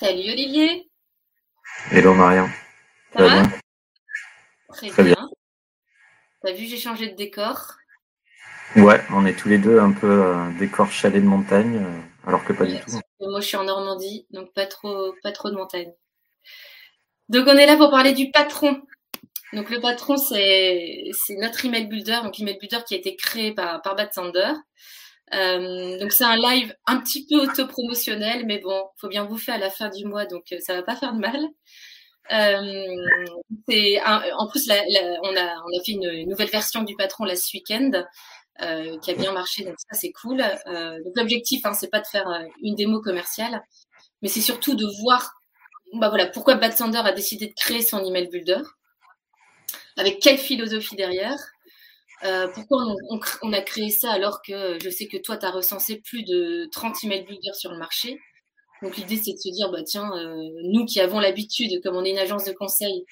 Salut Olivier. Hello Marion. Ça, va Très, bien. T'as vu, j'ai changé de décor? Ouais, on est tous les deux un peu euh, décor chalet de montagne, euh, alors que pas du tout. Moi, je suis en Normandie, donc pas trop, pas trop de montagne. Donc, on est là pour parler du patron. Donc, le patron, c'est notre email builder, donc email builder qui a été créé par, par Bad Sander. Euh, donc c'est un live un petit peu autopromotionnel, mais bon, faut bien bouffer à la fin du mois, donc euh, ça va pas faire de mal. Euh, en plus, on, a, fait une, nouvelle version du patron last week-end euh, qui a bien marché, donc ça c'est cool. Donc l'objectif, hein, c'est pas de faire une démo commerciale, mais c'est surtout de voir, bah voilà, pourquoi Bad Sander a décidé de créer son email builder, avec quelle philosophie derrière, euh, pourquoi on, a créé ça alors que je sais que toi, tu as recensé plus de 30 email builders sur le marché? Donc l'idée, c'est de se dire, bah, tiens, euh, nous qui avons l'habitude, comme on est une agence de conseil,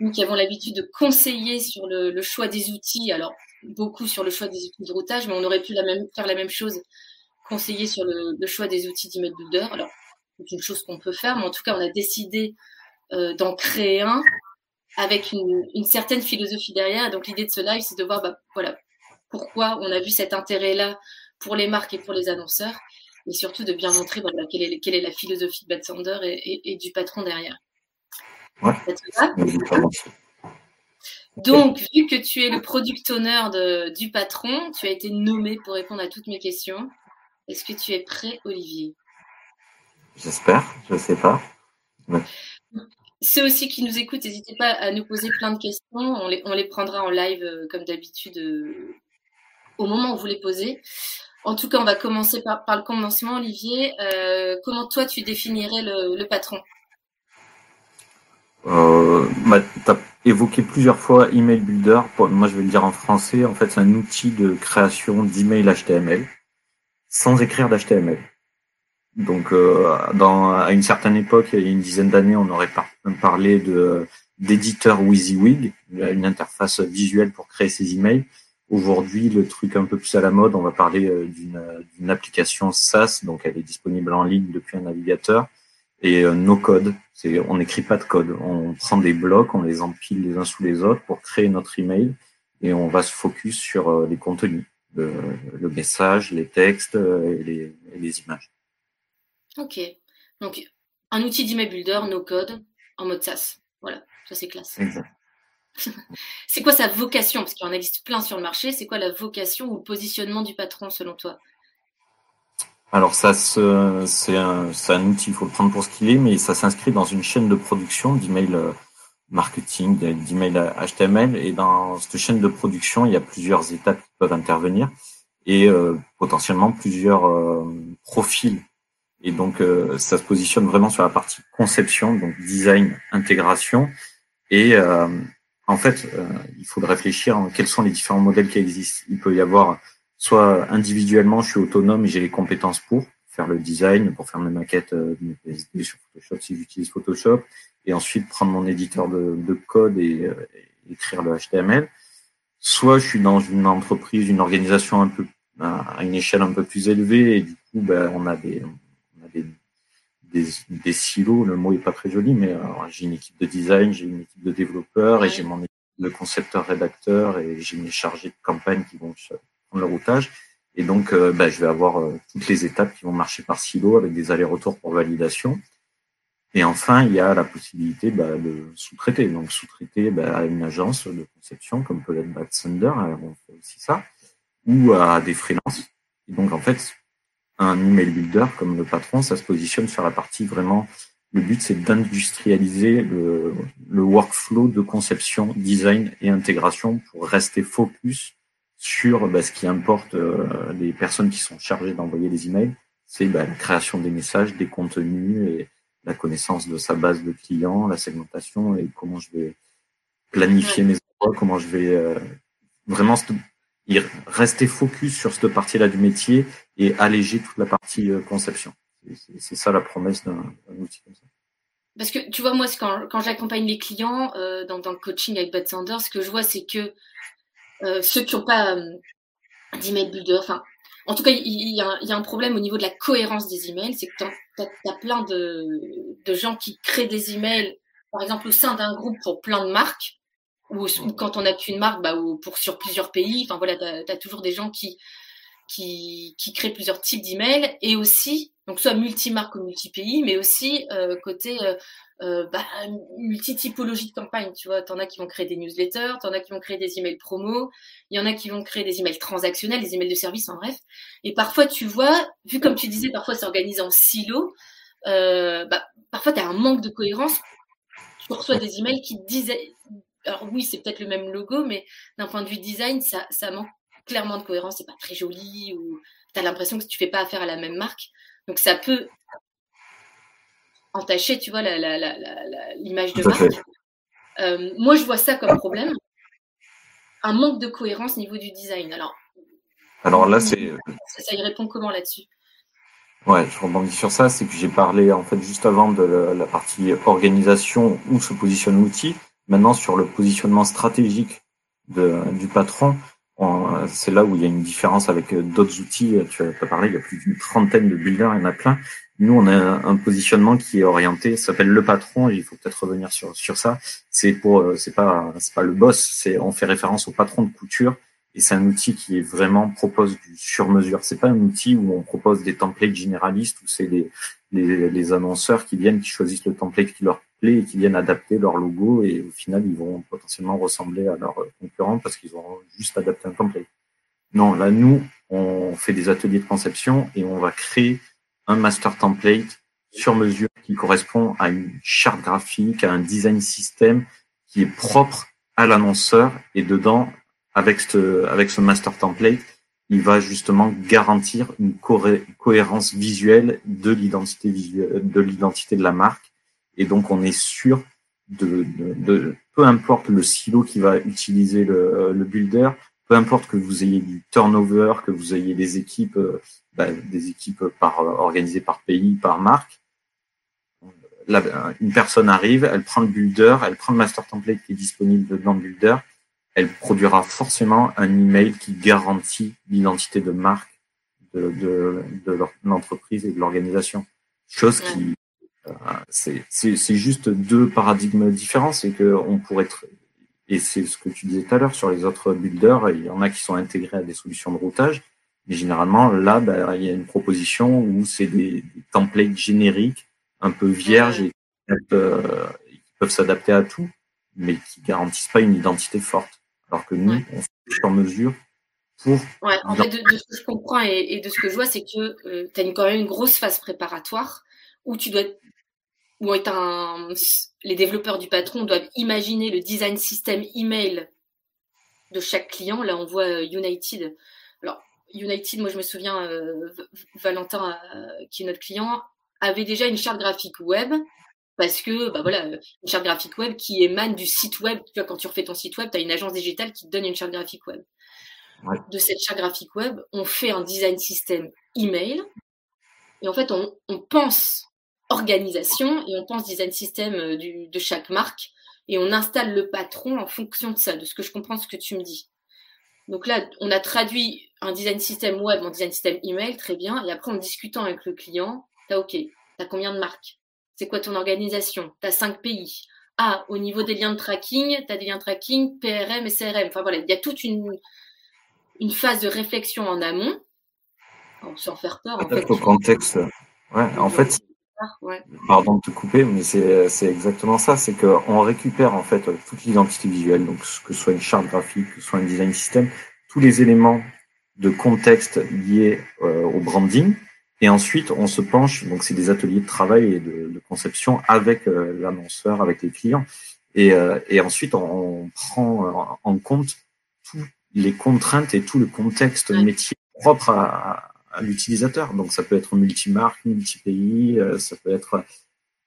nous qui avons l'habitude de conseiller sur le, choix des outils, alors beaucoup sur le choix des outils de routage, mais on aurait pu la même, faire la même chose, conseiller sur le, choix des outils d'email builder. Alors, c'est une chose qu'on peut faire, mais en tout cas, on a décidé euh, d'en créer un avec une, certaine philosophie derrière. donc l'idée de ce live, c'est de voir bah, voilà, pourquoi on a vu cet intérêt-là pour les marques et pour les annonceurs, et surtout de bien montrer voilà, quelle, est, quelle est la philosophie de Bad Sander et, du patron derrière. Ouais. Donc, vu que tu es le product owner de, du patron, tu as été nommé pour répondre à toutes mes questions. Est-ce que tu es prêt, Olivier? J'espère, je ne sais pas. Ceux aussi qui nous écoutent, n'hésitez pas à nous poser plein de questions. On les, on les prendra en live euh, comme d'habitude euh, au moment où vous les posez. En tout cas, on va commencer par, par le commencement, Olivier. Euh, comment toi, tu définirais le, patron? Bah, Tu as évoqué plusieurs fois Email Builder. Moi, je vais le dire en français. En fait, c'est un outil de création d'email HTML sans écrire d'HTML. Donc, euh, dans, à une certaine époque, il y a une dizaine d'années, on aurait parlé de d'éditeur WYSIWYG, une interface visuelle pour créer ses emails. Aujourd'hui, le truc un peu plus à la mode, on va parler euh, d'une application SaaS, donc elle est disponible en ligne depuis un navigateur. Et euh, no code, c'est on n'écrit pas de code, on prend des blocs, on les empile les uns sous les autres pour créer notre email et on va se focus sur euh, les contenus, le, le message, les textes et les, et les images. Ok. Donc, un outil d'email builder, no code, en mode SaaS. Voilà, ça c'est classe. c'est quoi sa vocation? Parce qu'il en existe plein sur le marché. C'est quoi la vocation ou le positionnement du patron selon toi? Alors ça, c'est un, un, outil, il faut le prendre pour ce qu'il est, mais ça s'inscrit dans une chaîne de production d'email euh, marketing, d'email HTML. Et dans cette chaîne de production, il y a plusieurs étapes qui peuvent intervenir et euh, potentiellement plusieurs euh, profils et donc, euh, ça se positionne vraiment sur la partie conception, donc design, intégration. Et euh, en fait, euh, il faut réfléchir quels sont les différents modèles qui existent. Il peut y avoir soit individuellement, je suis autonome et j'ai les compétences pour faire le design, pour faire mes maquettes de mes PSD sur Photoshop si j'utilise Photoshop, et ensuite prendre mon éditeur de, de code et, écrire le HTML. Soit je suis dans une entreprise, une organisation un peu à une échelle un peu plus élevée, et du coup, ben, on a des des, silos, le mot est pas très joli, mais euh, j'ai une équipe de design, j'ai une équipe de développeurs et j'ai mon équipe de concepteurs-rédacteurs et j'ai mes chargés de campagne qui vont prendre le routage. Et donc, euh, bah, je vais avoir euh, toutes les étapes qui vont marcher par silo avec des allers-retours pour validation. Et enfin, il y a la possibilité bah, de sous-traiter. Donc, sous-traiter bah, à une agence de conception comme peut l'être Bad Thunder, on fait aussi ça, ou à des freelances. Et donc, en fait, un email builder comme le patron, ça se positionne sur la partie vraiment. Le but, c'est d'industrialiser le, le, workflow de conception, design et intégration pour rester focus sur bah, ce qui importe euh, les personnes qui sont chargées d'envoyer les emails. C'est bah, la création des messages, des contenus et la connaissance de sa base de clients, la segmentation et comment je vais planifier mes envois, comment je vais euh, vraiment rester focus sur cette partie-là du métier et alléger toute la partie euh, conception. C'est ça la promesse d'un outil comme ça. Parce que tu vois, moi, quand, quand j'accompagne les clients euh, dans, dans, le coaching avec Bad Sanders, ce que je vois, c'est que euh, ceux qui n'ont pas euh, d'email builder, enfin, en tout cas, il y, a, un problème au niveau de la cohérence des emails. C'est que tu as, plein de, de, gens qui créent des emails, par exemple, au sein d'un groupe pour plein de marques, ou, quand on n'a qu'une marque, bah, ou pour sur plusieurs pays. Enfin voilà, tu as, toujours des gens qui, qui, qui créent plusieurs types d'emails et aussi, donc soit multi-marque ou multi-pays, mais aussi euh, côté euh, euh, bah, multi-typologie de campagne. Tu vois, t'en as qui vont créer des newsletters, t'en as qui vont créer des emails promo, il y en a qui vont créer des emails transactionnels, des emails de service, en bref. Et parfois, tu vois, vu comme tu disais, parfois c'est organisé en silo, euh, bah, parfois tu as un manque de cohérence. Tu reçois des emails qui disent, alors oui, c'est peut-être le même logo, mais d'un point de vue design, ça, ça manque clairement de cohérence, c'est pas très joli, ou tu as l'impression que tu fais pas affaire à la même marque. Donc ça peut entacher, tu vois, l'image de marque. Euh, moi, je vois ça comme problème. Un manque de cohérence au niveau du design. Alors, Alors là, c'est. Ça, y répond comment là-dessus? Ouais, je rebondis sur ça. C'est que j'ai parlé en fait juste avant de la, partie organisation où se positionne l'outil. Maintenant, sur le positionnement stratégique de, du patron, c'est là où il y a une différence avec d'autres outils. Tu as parlé, il y a plus d'une trentaine de builders, il y en a plein. Nous, on a un positionnement qui est orienté, ça s'appelle le patron, il faut peut-être revenir sur, sur ça. C'est pour, euh, c'est pas, c'est pas le boss, c'est, on fait référence au patron de couture, et c'est un outil qui est vraiment propose du sur-mesure. C'est pas un outil où on propose des templates généralistes, où c'est les, les, les, annonceurs qui viennent, qui choisissent le template qui leur plaît et qui viennent adapter leur logo, et au final, ils vont potentiellement ressembler à leurs concurrents parce qu'ils auront juste adapté un template. Non, là, nous, on fait des ateliers de conception et on va créer un master template sur mesure qui correspond à une charte graphique, à un design système qui est propre à l'annonceur et dedans, avec ce, avec ce master template, il va justement garantir une cohérence visuelle de l'identité de l'identité de la marque. Et donc, on est sûr de, peu importe le silo qui va utiliser le, le builder, peu importe que vous ayez du turnover, que vous ayez des équipes, euh, bah, des équipes par, euh, organisées par pays, par marque, une personne arrive, elle prend le builder, elle prend le master template qui est disponible dans le builder, elle produira forcément un email qui garantit l'identité de marque de, de, de l'entreprise et de l'organisation. Chose qui, euh, c'est juste deux paradigmes différents, c'est qu'on pourrait être et c'est ce que tu disais tout à l'heure sur les autres builders, il y en a qui sont intégrés à des solutions de routage. Mais généralement, là, bah, il y a une proposition où c'est des, templates génériques, un peu vierges et euh, qui peuvent s'adapter à tout, mais qui garantissent pas une identité forte. Alors que nous, on fait sur mesure pour. Ouais, en fait, de, ce que je comprends et, de ce que je vois, c'est que euh, tu as quand même une grosse phase préparatoire où tu dois où est un, les développeurs du patron doivent imaginer le design système email de chaque client. Là, on voit euh, United. Alors, United, moi, je me souviens, euh, Valentin, qui est notre client, avait déjà une charte graphique web parce que, bah voilà, une charte graphique web qui émane du site web. Tu vois, quand tu refais ton site web, tu as une agence digitale qui te donne une charte graphique web. De cette charte graphique web, on fait un design système email. Et en fait, on, on pense organisation et on pense design système euh, de chaque marque et on installe le patron en fonction de ça, de ce que je comprends, ce que tu me dis. Donc là, on a traduit un design système web en design système email, très bien. Et après, en discutant avec le client, t'as OK, t'as combien de marques? C'est quoi ton organisation? T'as cinq pays. Ah, au niveau des liens de tracking, t'as des liens de tracking, PRM et CRM. Enfin voilà, il y a toute une, une phase de réflexion en amont, sans faire peur. En fait, au contexte. Ouais, en fait, Pardon de te couper, mais c'est exactement ça. C'est qu'on récupère en fait toute l'identité visuelle, donc que ce soit une charte graphique, que ce soit un design system, tous les éléments de contexte liés euh, au branding. Et ensuite, on se penche, donc c'est des ateliers de travail et de, de conception avec euh, l'annonceur, avec les clients. Et, euh, et ensuite, on, on, prend en compte toutes les contraintes et tout le contexte métier propre à, à l'utilisateur. Donc ça peut être multi-marque, multi-pays, euh, ça peut être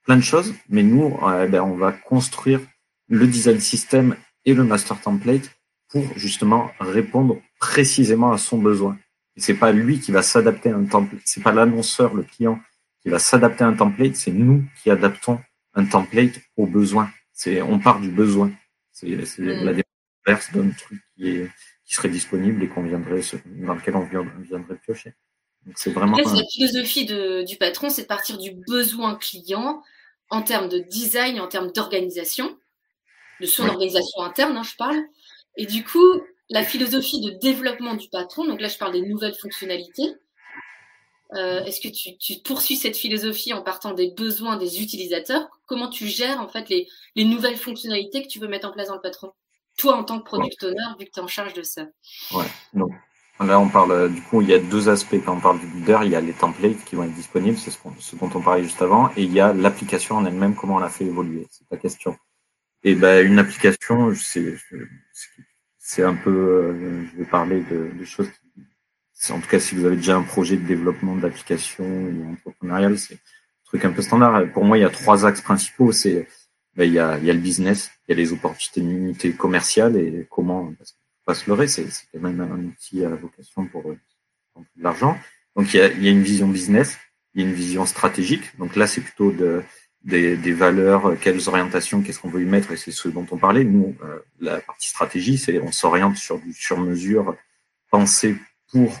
plein de choses. Mais nous, euh, ben, on va construire le design system et le master template pour justement répondre précisément à son besoin. C'est pas lui qui va s'adapter à un template, c'est pas l'annonceur, le client qui va s'adapter à un template, c'est nous qui adaptons un template au besoin. C'est on part du besoin. C'est mm. la démarche d'un truc qui est qui serait disponible et qu'on viendrait, dans lequel on viendrait piocher. Donc c'est vraiment. la philosophie du patron, c'est de partir du besoin client en termes de design, en termes d'organisation, de son organisation interne, hein, je parle. Et du coup, la philosophie de développement du patron, donc là je parle des nouvelles fonctionnalités, euh, est-ce que tu, poursuis cette philosophie en partant des besoins des utilisateurs? Comment tu gères en fait les, nouvelles fonctionnalités que tu veux mettre en place dans le patron? Toi, en tant que product owner, vu que tu es en charge de ça. Ouais, donc là, on parle, du coup, il y a deux aspects quand on parle du builder. Il y a les templates qui vont être disponibles, c'est ce, dont on parlait juste avant, et il y a l'application en elle-même, comment on la fait évoluer. C'est ta question. Et ben, une application, c'est un peu, euh, je vais parler de, choses en tout cas si vous avez déjà un projet de développement d'application ou entrepreneurial, c'est un truc un peu standard. Pour moi, il y a trois axes principaux. C'est ben, il, y a, le business, il y a les opportunités commerciales et comment parce pas se leurrer, c'est quand même un outil à vocation pour, pour de l'argent. Donc il y a une vision business, il y a une vision stratégique. Donc là, c'est plutôt de, des, des, valeurs, quelles orientations, qu'est-ce qu'on veut y mettre, et c'est ce dont on parlait. Nous, euh, la partie stratégie, c'est on s'oriente sur du sur-mesure pensé pour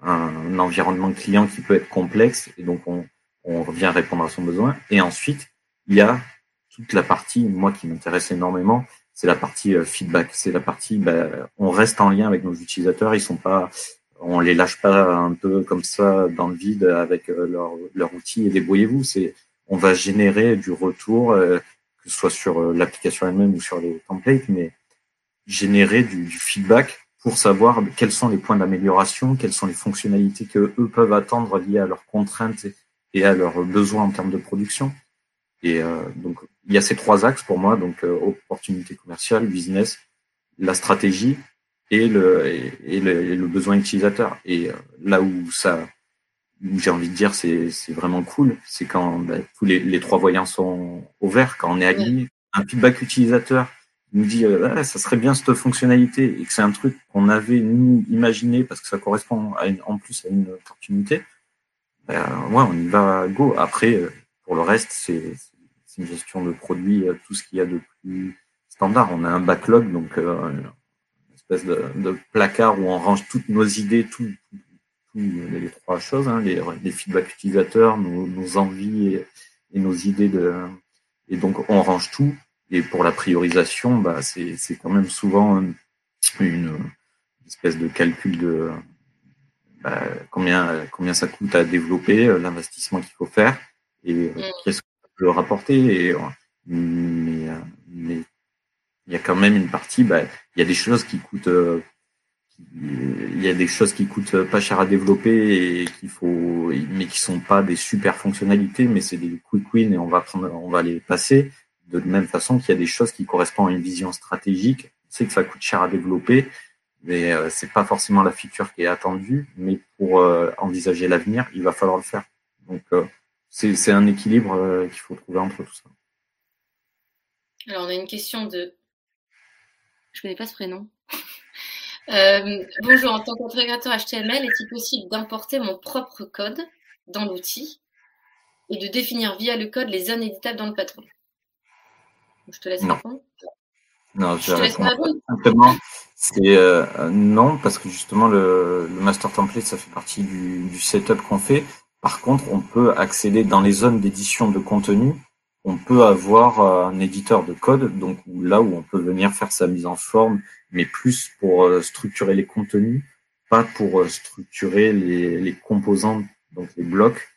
un, environnement client qui peut être complexe et donc on, on vient répondre à son besoin. Et ensuite, il y a toute la partie, moi qui m'intéresse énormément, c'est la partie euh, feedback. C'est la partie, ben, on reste en lien avec nos utilisateurs. Ils sont pas, on les lâche pas un peu comme ça dans le vide avec euh, leur, leur outil et débrouillez-vous. C'est, on va générer du retour, euh, que ce soit sur l'application elle-même ou sur les templates, mais générer du, feedback pour savoir quels sont les points d'amélioration, quelles sont les fonctionnalités que eux peuvent attendre liées à leurs contraintes et à leurs besoins en termes de production. Et euh, donc il y a ces trois axes pour moi, donc euh, opportunité commerciale, business, la stratégie et le et, le, besoin utilisateur. Et euh, là où ça j'ai envie de dire c'est c'est vraiment cool, c'est quand ben, tous les, les trois voyants sont au vert, quand on est aligné, un feedback utilisateur nous dit euh, ça serait bien cette fonctionnalité et que c'est un truc qu'on avait nous imaginé parce que ça correspond à une, en plus à une opportunité, ben, ouais, on y va go. Après, euh, pour le reste, c'est une gestion de produits, euh, tout ce qu'il y a de plus standard. On a un backlog, donc euh, une espèce de, de, placard où on range toutes nos idées, tout, les trois choses, hein, les, les feedbacks utilisateurs, nos, nos envies et, et, nos idées de, et donc on range tout et pour la priorisation, bah, c'est quand même souvent une, une, espèce de calcul de bah, combien, combien ça coûte à développer, euh, l'investissement qu'il faut faire et euh, mm. qu'est-ce qu'on peut rapporter. Et, euh, mais, mais il y a quand même une partie, bah, il y a des choses qui coûtent il y a des choses qui coûtent pas cher à développer et qu'il faut mais qui sont pas des super fonctionnalités mais c'est des quick wins et on va prendre on va les passer de la même façon qu'il y a des choses qui correspondent à une vision stratégique. On sait que ça coûte cher à développer, mais euh, c'est pas forcément la feature qui est attendue. Mais pour euh, envisager l'avenir, il va falloir le faire. Donc euh, c'est un équilibre qu'il faut trouver entre tout ça. Alors on a une question de, je connais pas ce prénom. Bonjour, en tant qu'intégrateur HTML, est-il possible d'importer mon propre code dans l'outil et de définir via le code les zones éditables dans le patron? Je te laisse répondre. Non, je, vais répondre C'est euh, non, parce que justement le, master template, ça fait partie du, setup qu'on fait. Par contre, on peut accéder dans les zones d'édition de contenu. On peut avoir euh, un éditeur de code, donc là où on peut venir faire sa mise en forme, mais plus pour euh, structurer les contenus, pas pour structurer les, les composants, donc les blocs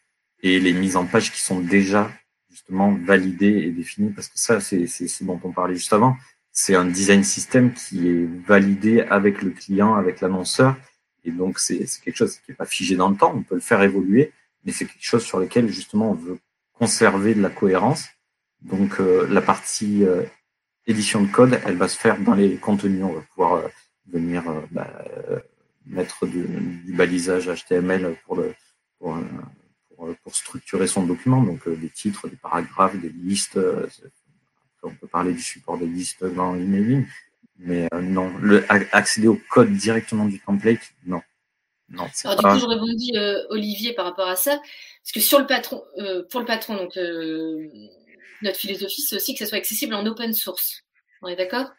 et les mises en page qui sont déjà justement validé et défini parce que ça, c'est ce dont on parlait juste avant. C'est un design système qui est validé avec le client, avec l'annonceur. Et donc, c'est quelque chose qui n'est pas figé dans le temps. On peut le faire évoluer, mais c'est quelque chose sur lequel, justement, on veut conserver de la cohérence. Donc, euh, la partie euh, édition de code, elle va se faire dans les contenus. On va pouvoir euh, venir bah, mettre du, du, balisage HTML pour le, pour, euh, pour, structurer son document, donc euh, des titres, des paragraphes, des listes. Euh, on peut parler du support des listes dans l'emailing, mais non, le, accéder au code directement du template, non. Non, Alors du coup, je rebondis Olivier par rapport à ça, parce que sur le patron, pour le patron, donc notre philosophie, c'est aussi que ça soit accessible en open source. On est d'accord?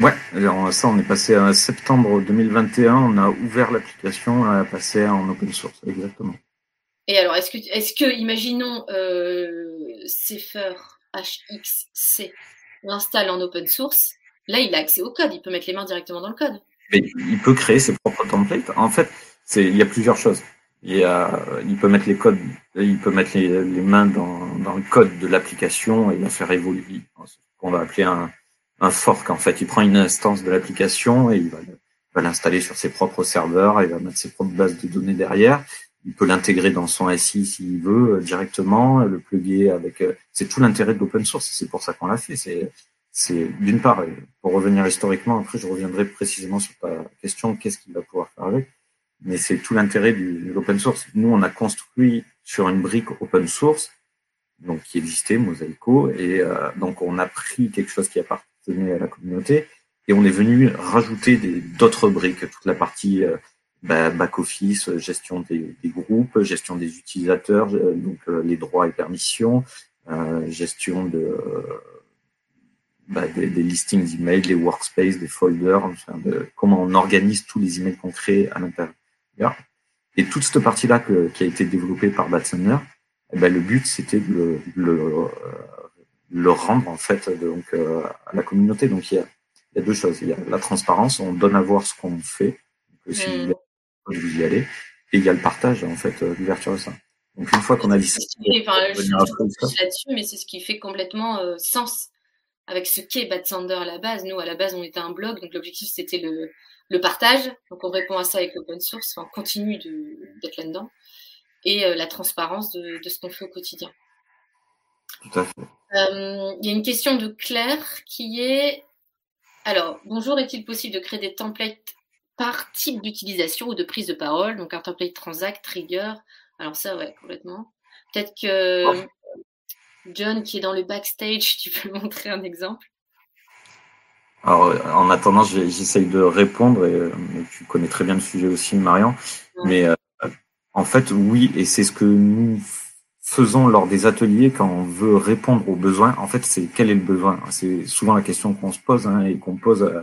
Ouais, ça, on est passé à septembre 2021, on a ouvert l'application, on a passé en open source, exactement. Et alors, est-ce que, est-ce que, imaginons, euh, Cepher HXC l'installe en open source, là, il a accès au code, il peut mettre les mains directement dans le code. Mais il peut créer ses propres templates. En fait, c'est, il y a plusieurs choses. Il, peut mettre les codes, il peut mettre les, mains dans, le code de l'application et la faire évoluer. On va appeler un, fork en fait. Il prend une instance de l'application et il va, va l'installer sur ses propres serveurs, il va mettre ses propres bases de données derrière. Il peut l'intégrer dans son SI s'il veut euh, directement, le plugger avec. Euh, c'est tout l'intérêt de l'open source. C'est pour ça qu'on l'a fait. C'est c'est d'une part, pour revenir historiquement, après je reviendrai précisément sur ta question, qu'est-ce qu'il va pouvoir faire avec, mais c'est tout l'intérêt de l'open source. Nous, on a construit sur une brique open source, donc qui existait, Mosaico, et euh, donc on a pris quelque chose qui appartient à la communauté. Et on est venu rajouter d'autres briques, toute la partie euh, back-office, gestion des, groupes, gestion des utilisateurs, euh, donc les droits et permissions, gestion de, bah, des, listings d'emails, des workspaces, des folders, enfin comment on organise tous les emails qu'on crée à l'intérieur. Et toute cette partie-là qui a été développée par Batsener, eh ben, le but c'était de le, le rendre en fait donc euh, à la communauté. Donc il y, a, il y, a, deux choses. Il y a la transparence, on donne à voir ce qu'on fait, donc, si mm. vous y allez, et il y a le partage en fait, euh, l'ouverture de ça. Donc une fois qu'on a dit ça, là-dessus, mais c'est ce qui fait complètement euh, sens avec ce qu'est Bad Sander à la base. Nous, à la base, on était un blog, donc l'objectif c'était le, le partage. Donc on répond à ça avec l'open source, on continue d'être là-dedans, et la transparence de, de ce qu'on fait au quotidien. Tout à fait. Euh, il y a une question de Claire qui est alors, bonjour, est-il possible de créer des templates par type d'utilisation ou de prise de parole? Donc un template transact, trigger. Alors ça, ouais, complètement. Peut-être que John, qui est dans le backstage, tu peux montrer un exemple? Alors, en attendant, j'essaye de répondre, et, tu connais très bien le sujet aussi, Marion. Mais euh, en fait, oui, et c'est ce que nous faisons lors des ateliers quand on veut répondre aux besoins. En fait, c'est quel est le besoin? C'est souvent la question qu'on se pose hein, et qu'on pose euh,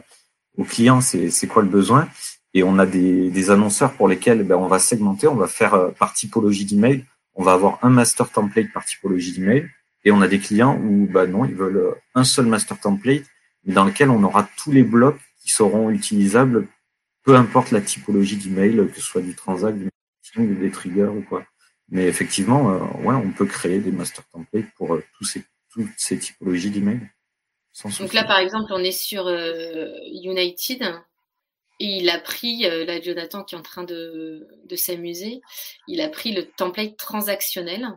aux clients, c'est quoi le besoin? Et on a des, des annonceurs pour lesquels ben, on va segmenter, on va faire euh, par typologie d'email. On va avoir un master template par typologie d'email. Et on a des clients où bah non, ils veulent euh, un seul master template, dans lequel on aura tous les blocs qui seront utilisables, peu importe la typologie d'email, que ce soit du transact, du des triggers ou quoi. Mais effectivement, euh, ouais, on peut créer des master templates pour euh, tous ces, toutes ces typologies d'emails. Donc là, par exemple, on est sur euh, United et il a pris, là, Jonathan qui est en train de, de s'amuser, il a pris le template transactionnel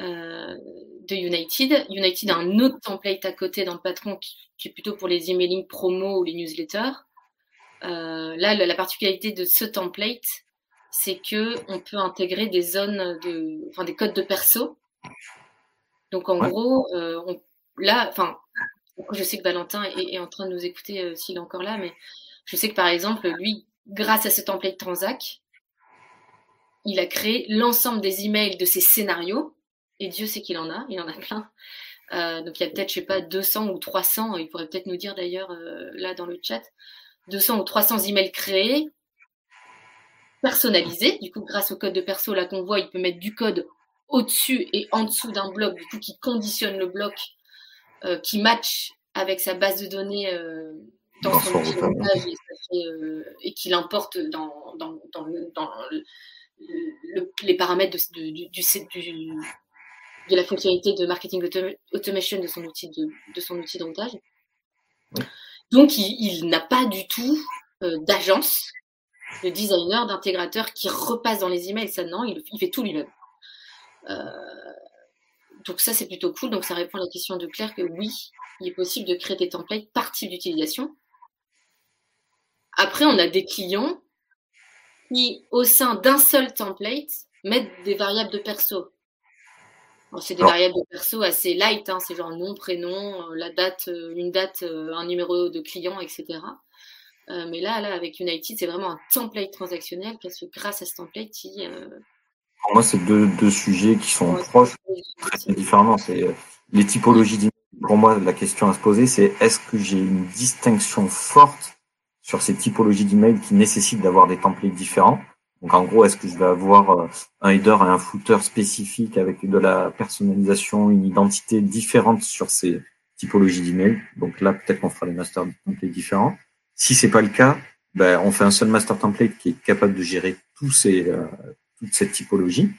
de United. United a un autre template à côté dans le patron qui, est plutôt pour les emailing promo ou les newsletters. là, la particularité de ce template, c'est que on peut intégrer des zones de, enfin des codes de perso. Donc en gros, euh, on, là, enfin, je sais que Valentin est, en train de nous écouter euh, s'il est encore là, mais je sais que par exemple, lui, grâce à ce template Transac, il a créé l'ensemble des emails de ses scénarios, et Dieu sait qu'il en a, il en a plein. Euh, donc il y a peut-être, je sais pas, 200 ou 300, il pourrait peut-être nous dire d'ailleurs là dans le chat, 200 ou 300 emails créés personnalisé. Du coup, grâce au code de perso là qu'on voit, il peut mettre du code au-dessus et en dessous d'un bloc, du coup, qui conditionne le bloc, euh, qui match avec sa base de données euh, dans, son outil et, euh, et qui l'importe dans, dans, dans, le, dans le, les paramètres de, de, du, du, de la fonctionnalité de marketing automation de son outil de, de son outil de routage. Donc, il, il n'a pas du tout d'agence le designer, d'intégrateur qui repasse dans les emails. Ça, non, il, fait tout lui-même. Euh, donc ça, c'est plutôt cool. Donc ça répond à la question de Claire que oui, il est possible de créer des templates par type d'utilisation. Après, on a des clients qui, au sein d'un seul template, mettent des variables de perso. C'est des variables de perso assez light, hein, c'est genre nom, prénom, euh, la date, euh, une date, un numéro de client, etc. Euh, mais là, là, avec United, c'est vraiment un template transactionnel parce que grâce à ce template, euh, Pour moi, c'est deux, deux, sujets qui sont proches, très différemment. C'est euh, les typologies d'emails pour moi, la question à se poser, c'est est-ce que j'ai une distinction forte sur ces typologies d'emails qui nécessitent d'avoir des templates différents? Donc en gros, est-ce que je vais avoir euh, un header et un footer spécifique avec de la personnalisation, une identité différente sur ces typologies d'emails? Donc là, peut-être qu'on fera des master templates différents. Si c'est pas le cas, ben, on fait un seul master template qui est capable de gérer tous ces, euh, toute cette typologie.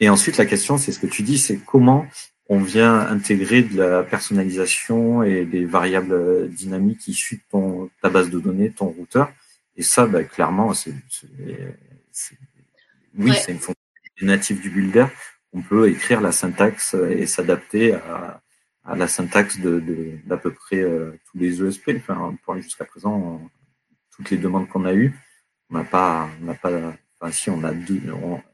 Et ensuite, la question, c'est ce que tu dis, c'est comment on vient intégrer de la personnalisation et des variables dynamiques issues de ton, ta base de données, ton routeur. Et ça, ben, clairement, c'est oui, c'est une fonction native du builder. On peut écrire la syntaxe et s'adapter à, la syntaxe de, d'à peu près euh, tous les ESP. Enfin, jusqu'à présent, toutes les demandes qu'on a eues, on n'a pas, on n'a pas, enfin, si on a deux,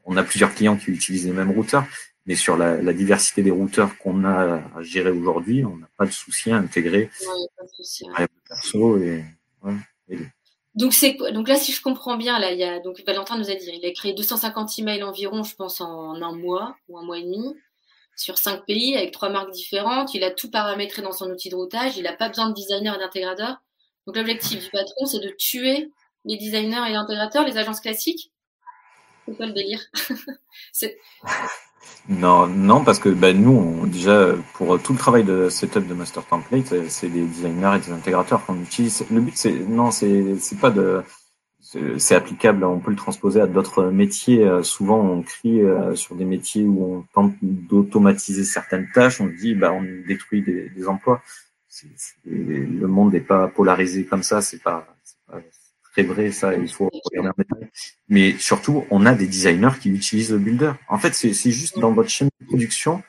on, a plusieurs clients qui utilisent les mêmes routeurs, mais sur la, diversité des routeurs qu'on a à gérer aujourd'hui, on n'a pas de souci à intégrer. Pas de souci. Perso et, donc c'est donc là si je comprends bien là il y a donc Valentin nous a dit il a créé 250 emails environ je pense en un mois ou un mois et demi sur cinq pays avec trois marques différentes. Il a tout paramétré dans son outil de routage. Il n'a pas besoin de designer et d'intégrateurs. Donc l'objectif du patron c'est de tuer les designers et intégrateurs, les agences classiques. C'est quoi le délire? Non, non, parce que ben, nous, on, déjà, pour tout le travail de setup de master template, c'est des designers et des intégrateurs qu'on utilise. Le but, c'est non, c'est c'est pas de, c'est applicable, on peut le transposer à d'autres métiers. Euh, souvent, on crie euh, sur des métiers où on tente d'automatiser certaines tâches. On dit, bah, on détruit des, des emplois. le monde n'est pas polarisé comme ça. C'est pas, pas c'est vrai, ça, il faut regarder Mais surtout, on a des designers qui utilisent le builder. En fait, c'est juste dans votre chaîne de production,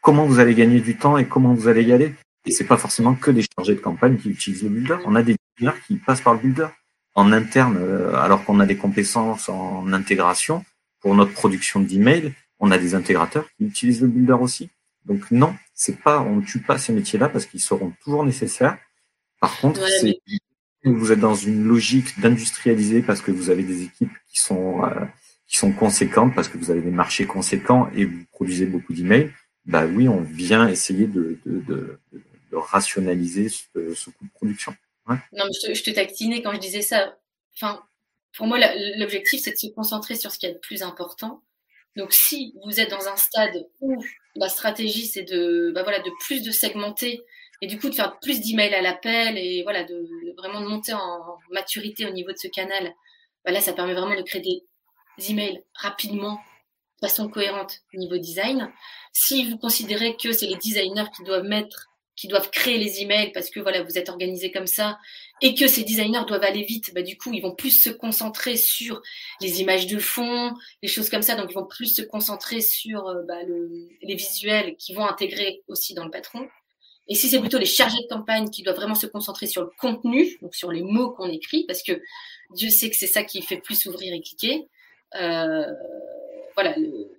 comment vous allez gagner du temps et comment vous allez y aller. Et c'est pas forcément que des chargés de campagne qui utilisent le builder. On a des designers qui passent par le builder en interne, euh, alors qu'on a des compétences en intégration pour notre production d'email. On a des intégrateurs qui utilisent le builder aussi. Donc non, c'est pas, on ne tue pas ces métiers-là parce qu'ils seront toujours nécessaires. Par contre, c'est vous êtes dans une logique d'industrialiser parce que vous avez des équipes qui sont euh, qui sont conséquentes parce que vous avez des marchés conséquents et vous produisez beaucoup d'emails, bah oui, on vient essayer de, de, de, de rationaliser ce, ce, coût de production. Non, mais je te, je te quand je disais ça. Enfin, pour moi, l'objectif, c'est de se concentrer sur ce qui est le plus important. Donc, si vous êtes dans un stade où la stratégie, c'est de, bah voilà, de plus de segmenter et du coup de faire plus d'emails à l'appel et voilà de, vraiment de monter en maturité au niveau de ce canal bah là ça permet vraiment de créer des emails rapidement de façon cohérente au niveau design. Si vous considérez que c'est les designers qui doivent mettre qui doivent créer les emails parce que voilà vous êtes organisé comme ça et que ces designers doivent aller vite bah du coup ils vont plus se concentrer sur les images de fond les choses comme ça. Donc ils vont plus se concentrer sur euh, bah, le, les visuels qui vont intégrer aussi dans le patron et si c'est plutôt les chargés de campagne qui doivent vraiment se concentrer sur le contenu, donc sur les mots qu'on écrit, parce que Dieu sait que c'est ça qui fait plus ouvrir et cliquer. Euh, voilà, le,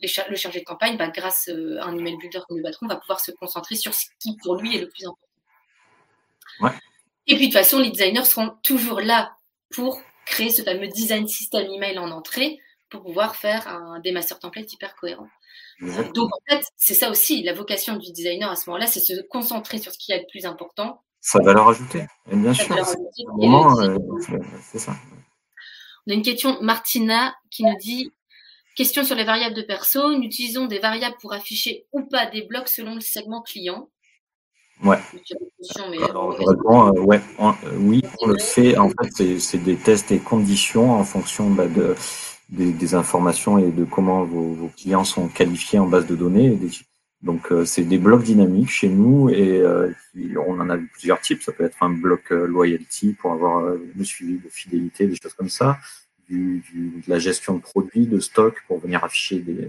le chargé de campagne, bah, grâce euh, à un email builder comme le patron, va pouvoir se concentrer sur ce qui pour lui est le plus important. Ouais. Et puis de toute façon, les designers seront toujours là pour créer ce fameux design system email en entrée pour pouvoir faire un, des master templates hyper cohérents. Donc, en fait, c'est ça aussi, la vocation du designer à ce moment-là, c'est se concentrer sur ce qui est le plus important. Sa valeur ajoutée, bien sûr. Euh, c'est ça. On a une question, Martina, qui nous dit Question sur les variables de perso. Nous utilisons des variables pour afficher ou pas des blocs selon le segment client. Ouais. Alors, je réponds, euh, ouais, euh, oui, on le fait. En fait, c'est des tests et conditions en fonction bah, de des, informations et de comment vos, clients sont qualifiés en base de données. Donc euh, c'est des blocs dynamiques chez nous et euh, on en a plusieurs types. Ça peut être un bloc euh, loyalty pour avoir le suivi de fidélité, des choses comme ça, du, du, de la gestion de produits, de stock pour venir afficher des.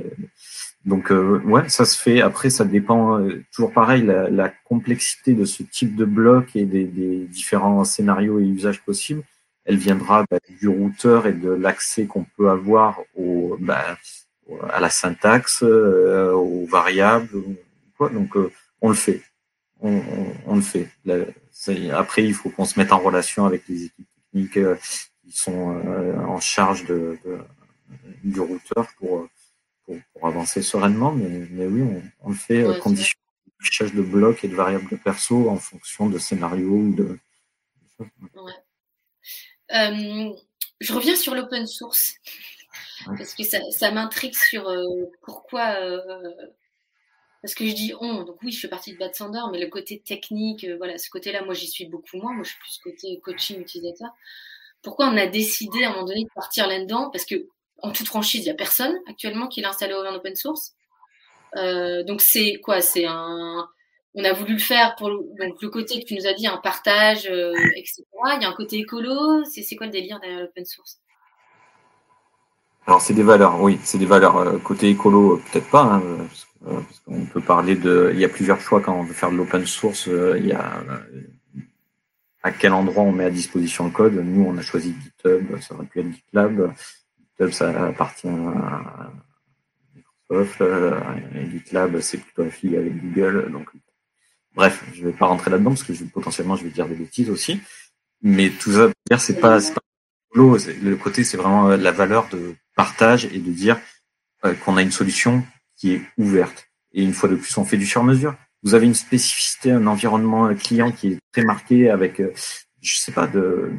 Donc ouais, ça se fait. Après, ça dépend toujours pareil la, la, complexité de ce type de bloc et des, des différents scénarios et usages possibles elle viendra bah, du routeur et de l'accès qu'on peut avoir au, bah, à la syntaxe, euh, aux variables. Quoi. Donc, euh, on le fait. On, on, le fait. après, il faut qu'on se mette en relation avec les équipes techniques euh, qui sont en charge de, de, du routeur pour, pour, pour, avancer sereinement. Mais, mais oui, on, on le fait condition affichage de blocs et de variables perso en fonction de scénarios ou de. Euh, je reviens sur l'open source parce que ça, m'intrigue sur euh, pourquoi. parce que je dis on, donc oui, je fais partie de Bad Sander, mais le côté technique, voilà, ce côté-là, moi j'y suis beaucoup moins. Moi je suis plus côté coaching utilisateur. Pourquoi on a décidé à un moment donné de partir là-dedans? Parce que en toute franchise, il n'y a personne actuellement qui l'a installé en open source. Euh, donc c'est quoi? C'est un. On a voulu le faire pour donc, le côté que tu nous as dit, un partage, euh, etc. Il y a un côté écolo. C'est quoi le délire derrière l'open source? Alors c'est des valeurs, oui, c'est des valeurs. Euh, côté écolo, peut-être pas, hein, parce qu'on peut parler de. Il y a plusieurs choix quand on veut faire de l'open source. il y a à quel endroit on met à disposition le code. Nous, on a choisi GitHub, ça aurait pu être GitLab. GitHub, ça appartient à Microsoft. Euh, GitLab, c'est plutôt affilié avec Google. Donc, bref, je vais pas rentrer là-dedans parce que je, potentiellement, je vais dire des bêtises aussi. Mais tout ça, c'est pas, pas le côté, c'est vraiment euh, la valeur de partage et de dire euh, qu'on a une solution qui est ouverte. Et une fois de plus, on fait du sur-mesure vous avez une spécificité, un environnement client qui est très marqué avec, euh, je sais pas, de,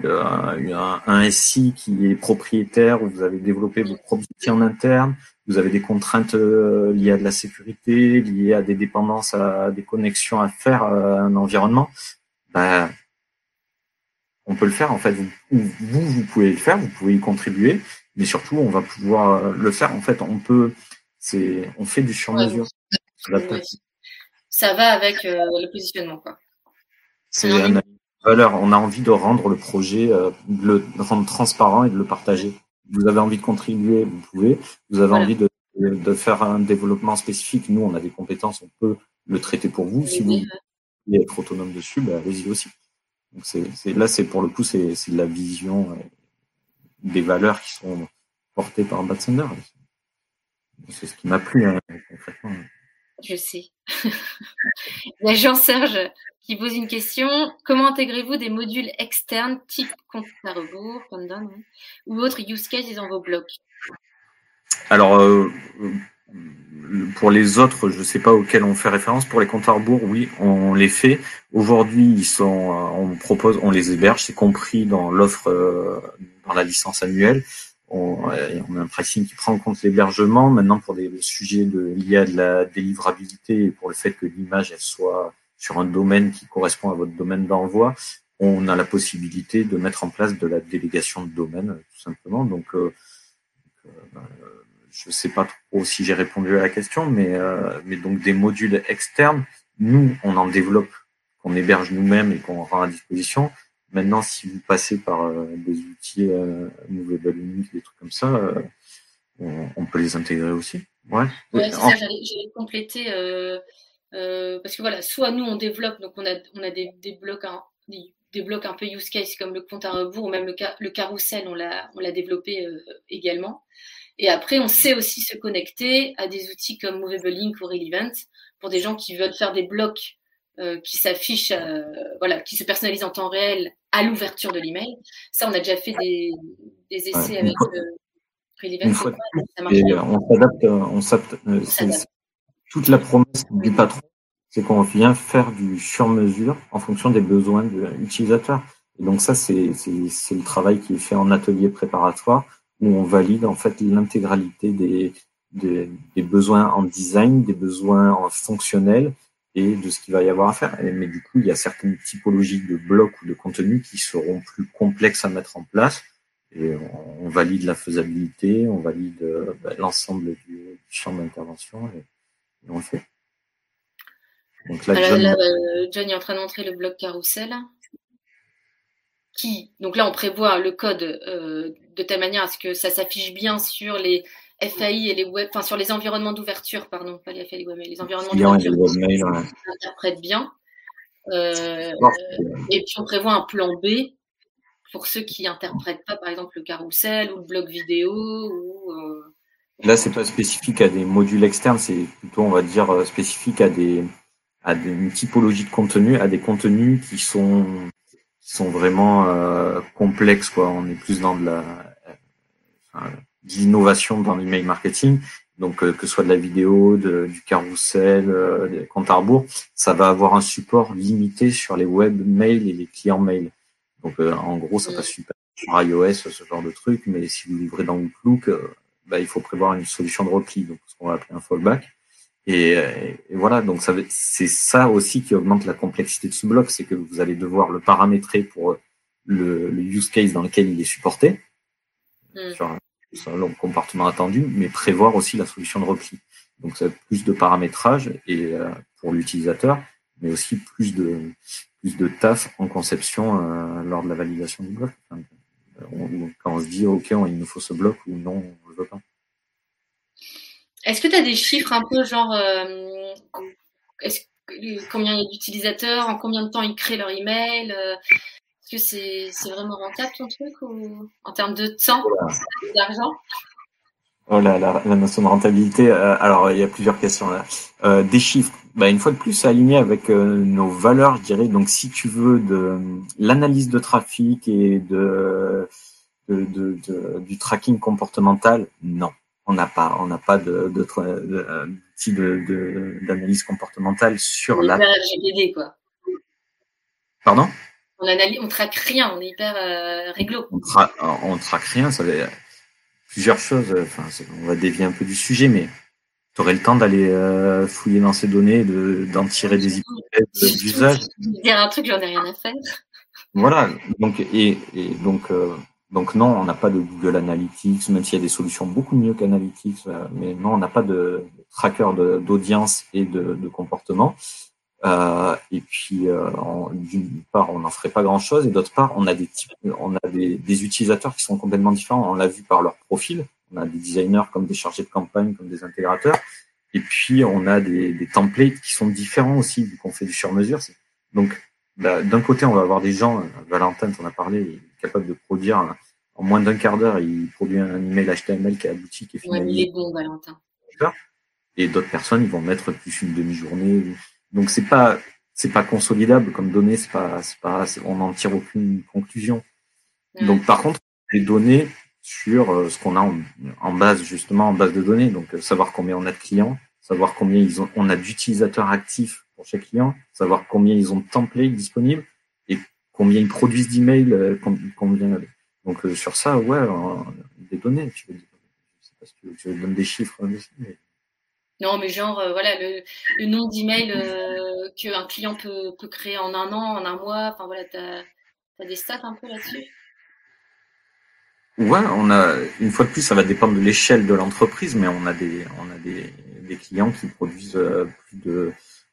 un, SI qui est propriétaire, où vous avez développé vos propres outils en interne, vous avez des contraintes euh, liées à de la sécurité, liées à des dépendances, à des connexions à faire à un environnement. Ben, on peut le faire en fait. Vous, vous, vous pouvez le faire, vous pouvez y contribuer, mais surtout on va pouvoir le faire. En fait, on peut, c'est, on fait du sur-mesure ça va avec euh, le positionnement. Quoi. C'est une valeur. On a envie de rendre le projet, euh, de le rendre transparent et de le partager. Vous avez envie de contribuer, vous pouvez. Vous avez envie de, de, faire un développement spécifique. Nous, on a des compétences, on peut le traiter pour vous. Si vous voulez être autonome dessus, ben, allez-y aussi. Donc c'est, là, c'est pour le coup, c'est, c'est la vision euh, des valeurs qui sont portées par Bad C'est ce qui m'a plu hein, concrètement je sais. A Jean-Serge qui pose une question. Comment intégrez-vous des modules externes type compte à rebours, ou autres use cases dans vos blocs? Alors, euh, pour les autres, je ne sais pas auxquels on fait référence. Pour les comptes à rebours, oui, on les fait. Aujourd'hui, ils sont, on propose, on les héberge, c'est compris dans l'offre, euh, dans la licence annuelle on, a un pricing qui prend en compte l'hébergement. Maintenant, pour des sujets de, liés à de la délivrabilité et pour le fait que l'image elle soit sur un domaine qui correspond à votre domaine d'envoi, on a la possibilité de mettre en place de la délégation de domaine, tout simplement. Donc, euh, euh, je ne sais pas trop si j'ai répondu à la question, mais, euh, mais donc des modules externes, nous, on en développe, qu'on héberge nous-mêmes et qu'on rend à disposition. Maintenant, si vous passez par des outils Movable Unique, des trucs comme ça, on, peut les intégrer aussi. Ouais, ouais c'est ça, j'allais compléter. Parce que voilà, soit nous on développe, donc on a, on a des, des blocs un, des, blocs un peu use case comme le compte à rebours ou même le, le carrousel, on l'a, on l'a développé également. Et après, on sait aussi se connecter à des outils comme Movable Link ou Relevant pour des gens qui veulent faire des blocs euh, qui s'affiche, euh, voilà, qui se personnalise en temps réel à l'ouverture de l'email. Ça, on a déjà fait des, des essais avec euh, fois, on s'adapte, on s'adapte. Toute la promesse du patron, c'est qu'on vient faire du sur-mesure en fonction des besoins de l'utilisateur. Et donc ça, c'est le travail qui est fait en atelier préparatoire où on valide en fait l'intégralité des, des, des, besoins en design, des besoins en fonctionnels et de ce qu'il va y avoir à faire. Mais du coup, il y a certaines typologies de blocs ou de contenus qui seront plus complexes à mettre en place. Et on, valide la faisabilité, on valide euh, bah, l'ensemble du, champ d'intervention on le fait. Donc là, John... Euh, John... est en train de montrer le bloc carousel. Qui, donc là, on prévoit le code euh, de telle manière à ce que ça s'affiche bien sur les FAI et les web, enfin sur les environnements d'ouverture, pardon, pas les FAI, les web, mais les environnements d'ouverture, interprète bien. Euh, et puis on prévoit un plan B pour ceux qui interprètent pas, par exemple, le carrousel ou le blog vidéo. Ou. Là, c'est pas spécifique à des modules externes, c'est plutôt, on va dire, euh, spécifique à des à des, une typologie de contenu, à des contenus qui sont qui sont vraiment euh, complexes, quoi. On est plus dans de la l'innovation dans l'email marketing. donc que ce soit de la vidéo, du carrousel, des comptes à rebours, ça va avoir un support limité sur les web mails et les clients mail. Donc en gros, ça passe super sur iOS, ce genre de truc, mais si vous livrez dans Outlook, bah, il faut prévoir une solution de repli, donc ce qu'on va appeler un fallback. Et, voilà, donc c'est ça aussi qui augmente la complexité de ce bloc, c'est que vous allez devoir le paramétrer pour le, use case dans lequel il est supporté, mm. sur, un, comportement attendu, mais prévoir aussi la solution de repli. Donc ça plus de paramétrage et euh, pour l'utilisateur, mais aussi plus de plus de taf en conception euh, lors de la validation du bloc. quand on se dit ok, il nous faut ce bloc ou non, pas. Est-ce que tu as des chiffres un peu genre euh, combien il y a d'utilisateurs, en combien de temps ils créent leur email euh, Est-ce que c'est vraiment rentable ton truc ou en termes de temps, d'argent? Oh là, la, la, notion de rentabilité. Euh, alors, il y a plusieurs questions là. des chiffres. Bah, une fois de plus, aligné avec nos valeurs, je dirais. Donc, si tu veux de l'analyse de trafic et de, de, du tracking comportemental, non on n'a pas, on n'a pas d'outil de, d'analyse comportementale sur on la. RGPD, quoi. Pardon? On, analyse, on traque rien, on est hyper euh, réglo. On, on traque rien, ça veut plusieurs choses. Enfin, on va dévier un peu du sujet, mais tu aurais le temps d'aller euh, fouiller dans ces données, de, d'en tirer des hypothèses d'usage. Dire un truc, j'en ai rien à faire. Voilà. Donc et, et donc euh, donc non, on n'a pas de Google Analytics, même s'il y a des solutions beaucoup mieux qu'Analytics, euh, mais non, on n'a pas de tracker d'audience et de, de comportement. Euh, et puis, euh, d'une part, on n'en ferait pas grand-chose, et d'autre part, on a des types, on a des, des, utilisateurs qui sont complètement différents. On l'a vu par leur profil. On a des designers comme des chargés de campagne, comme des intégrateurs. Et puis, on a des, des templates qui sont différents aussi, vu qu'on fait du sur-mesure. Donc, bah, d'un côté, on va avoir des gens, Valentin, on a parlé, capable de produire en moins d'un quart d'heure, il produit un email HTML qui est abouti, qui est finalisé. il est bon, Valentin. Et d'autres personnes, ils vont mettre plus une demi-journée. Donc c'est pas c'est pas consolidable comme données, c'est pas c'est pas on n'en tire aucune conclusion. Donc par contre, les données sur euh, ce qu'on a en, base justement en base de données, donc euh, savoir combien on a de clients, savoir combien ils ont on a d'utilisateurs actifs pour chaque client, savoir combien ils ont de templates disponibles et combien ils produisent d'emails, euh, combien donc euh, sur ça, ouais, des données. Tu veux, je sais pas si tu, veux, donner des chiffres. Non, mais genre, euh, voilà, le, le nom d'email euh, qu'un client peut, peut, créer en un an, en un mois. Enfin voilà, tu as, des stats un peu là-dessus? Ouais, on a une fois de plus, ça va dépendre de l'échelle de l'entreprise, mais on a des on a des, des clients qui produisent plus de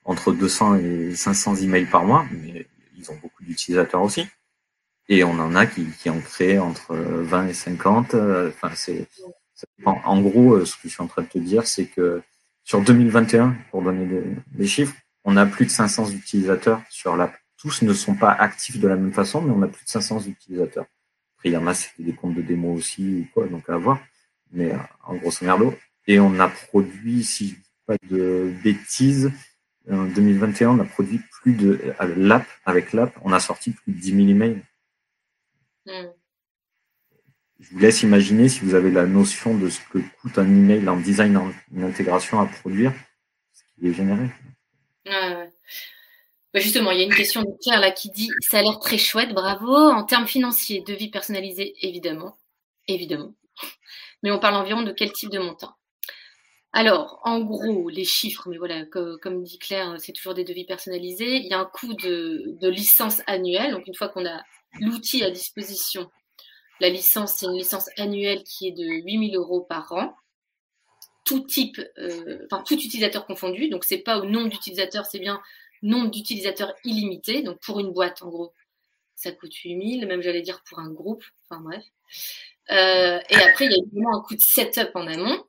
entre 200 et 500 emails par mois, mais ils ont beaucoup d'utilisateurs aussi. Et on en a qui, ont créé entre 20 et 50. Euh, enfin, c'est, en gros, euh, ce que je suis en train de te dire, c'est que sur 2021, pour donner des, chiffres, on a plus de 500 utilisateurs sur l'app. Tous ne sont pas actifs de la même façon, mais on a plus de 500 utilisateurs. Après, il y en a, c'était des comptes de démo aussi, ou quoi, donc à voir. Mais euh, en grosso merdo. Et on a produit, si je dis pas de bêtises, en 2021, on a produit plus de l'app, avec l'app, on a sorti plus de 10 000 emails. Hmm. Je vous laisse imaginer si vous avez la notion de ce que coûte un email en design, en, intégration à produire, ce qui est généré. Justement, il y a une question de Pierre là qui dit ça a l'air très chouette, bravo. En termes financiers, devis personnalisé, évidemment, évidemment. Mais on parle environ de quel type de montant? Alors, en gros, les chiffres, mais voilà, comme, dit Claire, c'est toujours des devis personnalisés. Il y a un coût de, licence annuelle. Donc, une fois qu'on a l'outil à disposition. La licence, c'est une licence annuelle qui est de 8000 euros par an. Tout type, euh, enfin tout utilisateur confondu. Donc c'est pas au nombre d'utilisateurs, c'est bien nombre d'utilisateurs illimité. Donc pour une boîte, en gros, ça coûte 8000. Même j'allais dire pour un groupe. Enfin bref. Euh, et après, il y a évidemment un coût de setup en amont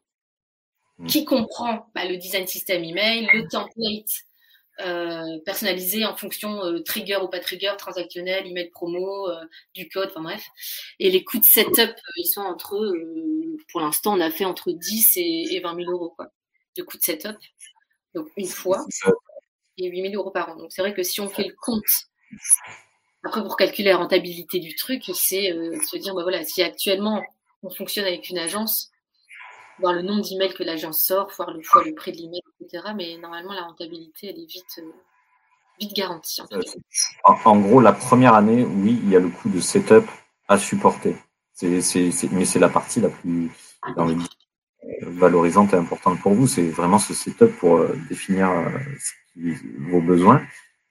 qui comprend bah, le design system email, le template euh, personnalisé en fonction euh, trigger ou pas trigger, transactionnel, email promo, euh, du code, enfin bref. Et les coûts de setup, ils sont entre, pour l'instant, on a fait entre 10 et, 20 000 euros quoi, de coûts de setup. Donc une fois, et 8 000 euros par an. Donc c'est vrai que si on fait le compte, après pour calculer la rentabilité du truc, c'est se dire, bah voilà, si actuellement on fonctionne avec une agence, voir le nombre d'emails que l'agence sort, voir le le prix de l'email, etc. Mais normalement, la rentabilité, elle est vite, vite garantie. En, gros, la première année, oui, il y a le coût de setup à supporter. Mais c'est la partie la plus valorisante et importante pour vous. C'est vraiment ce setup pour définir vos besoins.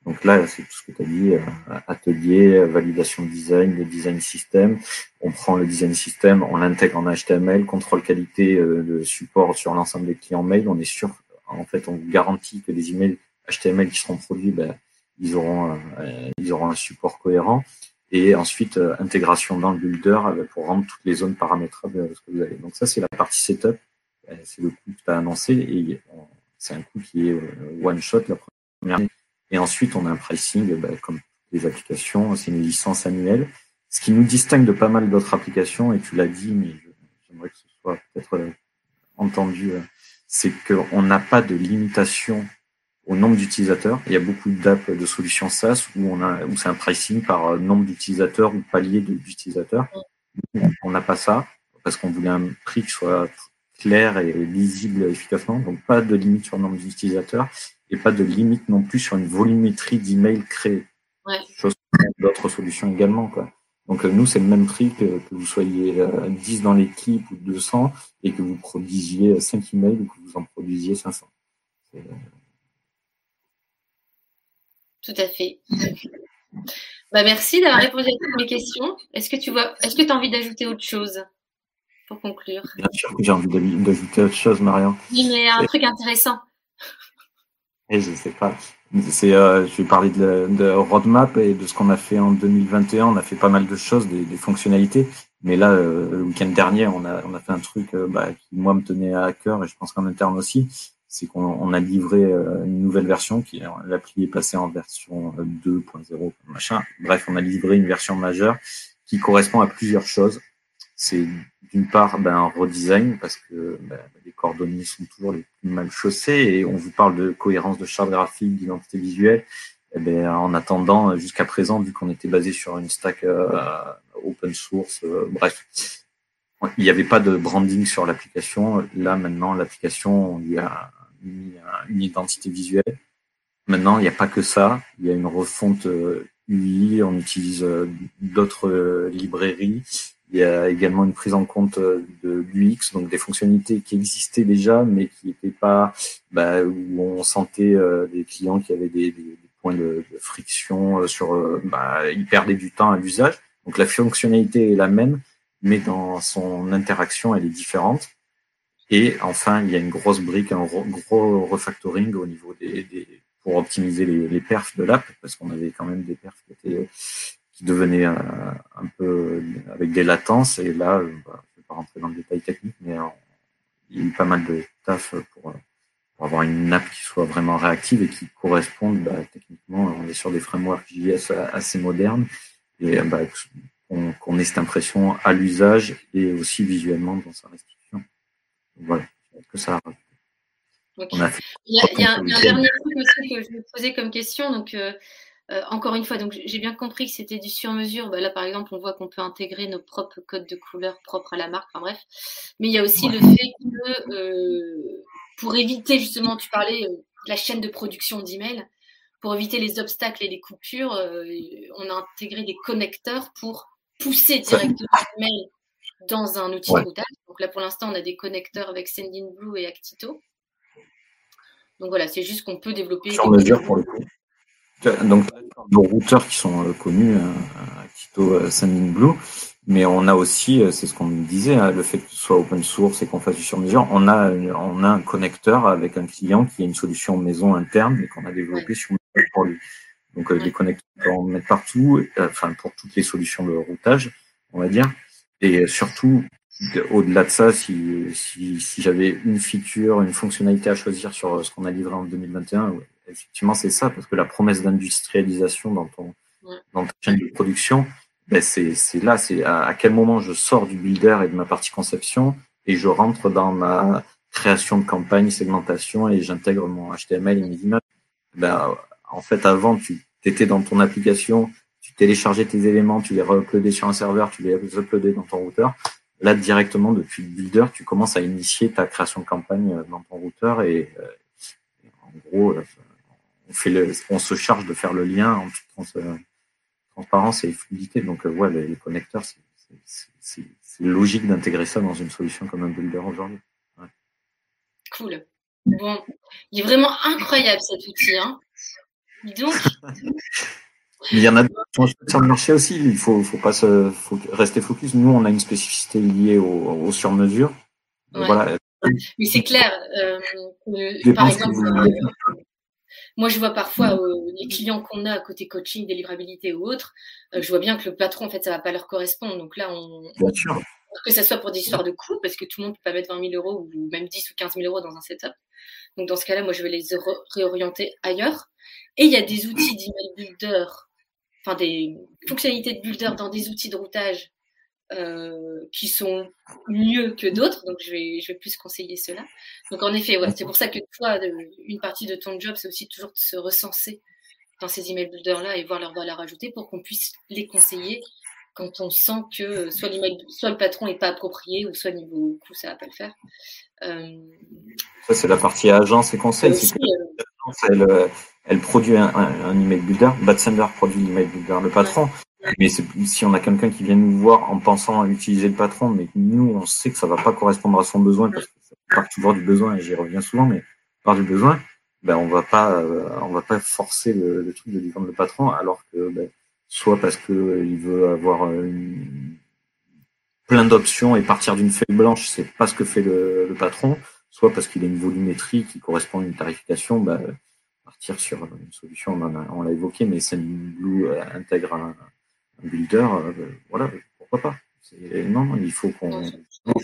Donc là, c'est tout ce que tu as dit, euh, atelier, validation de design, le design système. On prend le design système, on l'intègre en HTML, contrôle qualité euh, de support sur l'ensemble des clients mail. On est sûr, en fait, on garantit que les emails HTML qui seront produits, ben, ils auront, euh, ils auront un support cohérent. Et ensuite, intégration dans le builder pour rendre toutes les zones paramétrables ce que vous avez. Donc ça, c'est la partie setup. C'est le coût que tu as annoncé et c'est un coût qui est one shot la première année et ensuite, on a un pricing, bah, comme les applications, c'est une licence annuelle. Ce qui nous distingue de pas mal d'autres applications, et tu l'as dit, mais j'aimerais que ce soit peut-être euh, entendu, euh, c'est qu'on n'a pas de limitation au nombre d'utilisateurs. Il y a beaucoup d'apps de solutions SaaS où on a où c'est un pricing par euh, nombre d'utilisateurs ou palier d'utilisateurs. On n'a pas ça parce qu'on voulait un prix qui soit clair et lisible efficacement. Donc pas de limite sur le nombre d'utilisateurs et pas de limite non plus sur une volumétrie d'emails créés. Ouais. Chose d'autres solutions également. Quoi. Donc euh, nous, c'est le même prix que, que vous soyez 10 euh, dans l'équipe ou 200 et que vous produisiez 5 emails ou que vous en produisiez 500. Tout à fait. bah, merci d'avoir répondu à toutes mes questions. Est-ce que tu vois, est-ce que tu as envie d'ajouter autre chose pour conclure? Bien sûr que j'ai envie d'ajouter autre chose, Marion. Oui, mais un truc intéressant. Je sais pas. C'est, euh, je vais parler de, de, roadmap et de ce qu'on a fait en 2021. On a fait pas mal de choses, des, des fonctionnalités. Mais là, euh, le week-end dernier, on a, on a fait un truc euh, bah, qui moi me tenait à cœur et je pense qu'en interne aussi. C'est qu'on on a livré euh, une nouvelle version qui l'appli est passée en version 2.0 machin. Bref, on a livré une version majeure qui correspond à plusieurs choses. C'est d'une part ben, un redesign parce que ben, les coordonnées sont toujours les plus mal chaussées et on vous parle de cohérence de charte graphique, d'identité visuelle. Eh ben, en attendant, jusqu'à présent, vu qu'on était basé sur une stack euh, open source, euh, bref, il n'y avait pas de branding sur l'application. Là, maintenant, l'application, on lui a mis une identité visuelle. Maintenant, il n'y a pas que ça. Il y a une refonte UI. Euh, on utilise d'autres librairies il y a également une prise en compte euh, de l'UX, donc des fonctionnalités qui existaient déjà, mais qui n'étaient pas bah, où on sentait euh, des clients qui avaient des, points de, de, friction euh, sur, bah, ils perdaient du temps à l'usage. Donc la fonctionnalité est la même, mais dans son interaction, elle est différente. Et enfin, il y a une grosse brique, un gros refactoring au niveau des, des pour optimiser les, les perfs de l'app, parce qu'on avait quand même des perfs qui étaient qui devenait un, peu avec des latences. Et là, euh, bah, je ne vais pas rentrer dans le détail technique, mais euh, il y a eu pas mal de taf pour, pour, avoir une app qui soit vraiment réactive et qui corresponde bah, techniquement. On est sur des frameworks JS assez modernes et bah, qu'on ait cette impression à l'usage et aussi visuellement dans sa restitution. voilà, que ça. Okay. On a fait il, y a, il, y a, un dernier truc aussi que je me posais comme question. Donc, euh, euh, encore une fois, donc j'ai bien compris que c'était du sur-mesure. Bah, là, par exemple, on voit qu'on peut intégrer nos propres codes de couleur propres à la marque. Enfin bref. Mais il y a aussi le fait que euh, pour éviter justement, tu parlais euh, de la chaîne de production d'emails, pour éviter les obstacles et les coupures, on a intégré des connecteurs pour pousser directement l'email dans un outil de routage. Donc là, pour l'instant, on a des connecteurs avec Sendinblue et Actito. Donc voilà, c'est juste qu'on peut développer. Sur mesure pour le coup. Donc, nos routeurs qui sont euh, connus, euh, Tito euh, Sendinblue, mais on a aussi, c'est ce qu'on me disait, hein, le fait que ce soit open source et qu'on fasse du sur-mesure, on a, on a un connecteur avec un client qui a une solution maison interne et qu'on a développé sur pour lui. Donc, les connecteurs, on met partout, enfin, pour toutes les solutions de routage, on va dire. Et surtout, au-delà de ça, si, si, si j'avais une feature, une fonctionnalité à choisir sur ce qu'on a livré en 2021, effectivement, c'est ça, parce que la promesse d'industrialisation dans, ton, dans ta chaîne de production, ben c'est là, c'est à, quel moment je sors du builder et de ma partie conception et je rentre dans ma création de campagne, segmentation et j'intègre mon HTML et mes images. Ben, en fait, avant, tu étais dans ton application, tu téléchargeais tes éléments, tu les uploadais sur un serveur, tu les uploadais dans ton routeur. là, directement, depuis le builder, tu commences à initier ta création de campagne dans ton routeur et, en gros, on, fait le, on se charge de faire le lien en toute transparence et fluidité. Donc, ouais, les, connecteurs, c'est logique d'intégrer ça dans une solution comme un builder aujourd'hui. Cool. Bon, il est vraiment incroyable cet outil. Hein. Donc. il y en a d'autres sur le marché aussi. Il faut, faut pas se, faut rester focus. Nous, on a une spécificité liée au, au sur-mesure. Voilà. Mais c'est clair. Euh, par exemple, euh, moi, je vois parfois euh, les clients qu'on a à côté coaching, délivrabilité ou autre, je vois bien que le patron, en fait, ça va pas leur correspondre. Donc là, on, bien sûr que ce soit pour des histoires de coûts, parce que tout le monde peut pas mettre 20 000 euros ou même 10 ou 15 000 euros dans un setup. Donc dans ce cas-là, moi je vais les réorienter ailleurs. Et il y a des outils d'email builder, enfin des fonctionnalités de builder dans des outils de routage euh, qui sont mieux que d'autres. Donc je vais, je vais plus conseiller cela. Donc en effet, ouais, c'est pour ça que toi, une partie de ton job, c'est aussi toujours de se recenser dans ces email builders là et voir leur valeur ajoutée pour qu'on puisse les conseiller quand on sent que soit, soit le patron n'est pas approprié ou soit niveau coût, ça ne va pas le faire. Euh, ça, c'est la partie agence et conseil. Euh, euh, elle, produit un, email builder, Batsender produit l'email builder, le patron. Mais si on a quelqu'un qui vient nous voir en pensant à utiliser le patron, mais nous, on sait que ça ne va pas correspondre à son besoin, parce que ça part toujours du besoin, et j'y reviens souvent, mais part du besoin, ben, on va on va pas forcer le, truc de lui vendre le patron, alors que ben, soit parce qu'il veut avoir plein d'options et partir d'une feuille blanche, c'est pas ce que fait le, patron, soit parce qu'il a une volumétrie qui correspond à une tarification, bah, partir sur une solution, on l'a évoqué, mais Blue euh, intègre un, builder, euh, voilà, pourquoi pas. Non, il faut qu'on ait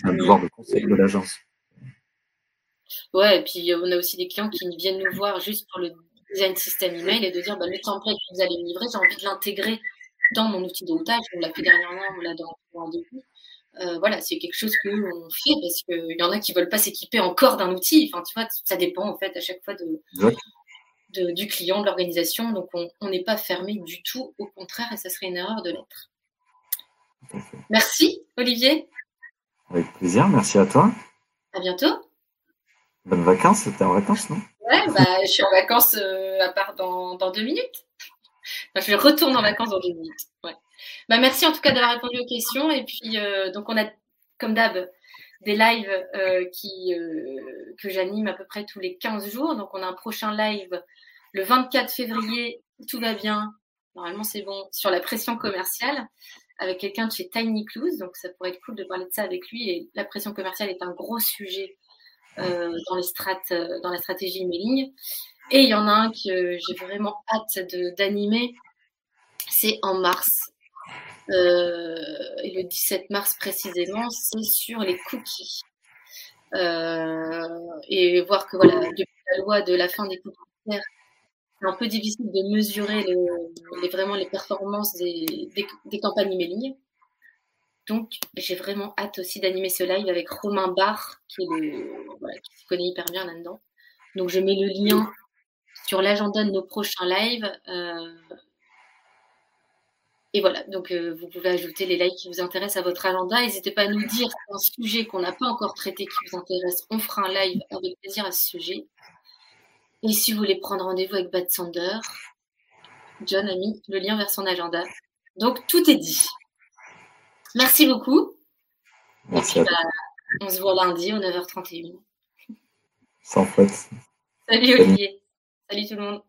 un devoir de conseil de l'agence. Ouais, et puis on a aussi des clients qui viennent nous voir juste pour le design système email et de dire bah, le template que vous allez me livrer, j'ai envie de l'intégrer dans mon outil de routage. On l'a fait dernièrement, on l'a dans le rendez-vous. Euh, voilà, c'est quelque chose que l'on fait parce qu'il y en a qui veulent pas s'équiper encore d'un outil. Enfin, tu vois, ça dépend en fait à chaque fois de, du client, de l'organisation. Donc, on n'est pas fermé du tout. Au contraire, et ça serait une erreur de l'être. Merci, Olivier. Avec plaisir. Merci à toi. À bientôt. Bonnes vacances. C'était en vacances, non? Ouais, bah, je suis en vacances euh, à part dans, dans deux minutes. Enfin, je retourne en vacances dans deux minutes. Ouais. Bah, merci en tout cas d'avoir répondu aux questions. Et puis, euh, donc, on a, comme d'hab, des lives euh, qui, que j'anime à peu près tous les 15 jours. Donc, on a un prochain live le 24 février. Tout va bien. Normalement, c'est bon. Sur la pression commerciale avec quelqu'un de chez Tiny Clues. Donc, ça pourrait être cool de parler de ça avec lui. Et la pression commerciale est un gros sujet euh, dans, les euh, dans la stratégie emailing. Et il y en a un que j'ai vraiment hâte d'animer, c'est en mars. Euh, et le 17 mars précisément, c'est sur les cookies. et voir que voilà, depuis la loi de la fin des cookies, c'est un peu difficile de mesurer les, vraiment les performances des, des, des campagnes emailing. Donc, j'ai vraiment hâte aussi d'animer ce live avec Romain Barre, qui, se connaît hyper bien là-dedans. Donc, je mets le lien sur l'agenda de nos prochains lives. Euh, et voilà, donc euh, vous pouvez ajouter les lives qui vous intéressent à votre agenda. N'hésitez pas à nous dire un sujet qu'on n'a pas encore traité qui vous intéresse. On fera un live avec plaisir à ce sujet. Et si vous voulez prendre rendez-vous avec Bad Sander, John a mis le lien vers son agenda. Donc tout est dit. Merci beaucoup. Merci bah, on se voit lundi à 9h31. Sans faute. Salut Olivier. Salut tout le monde.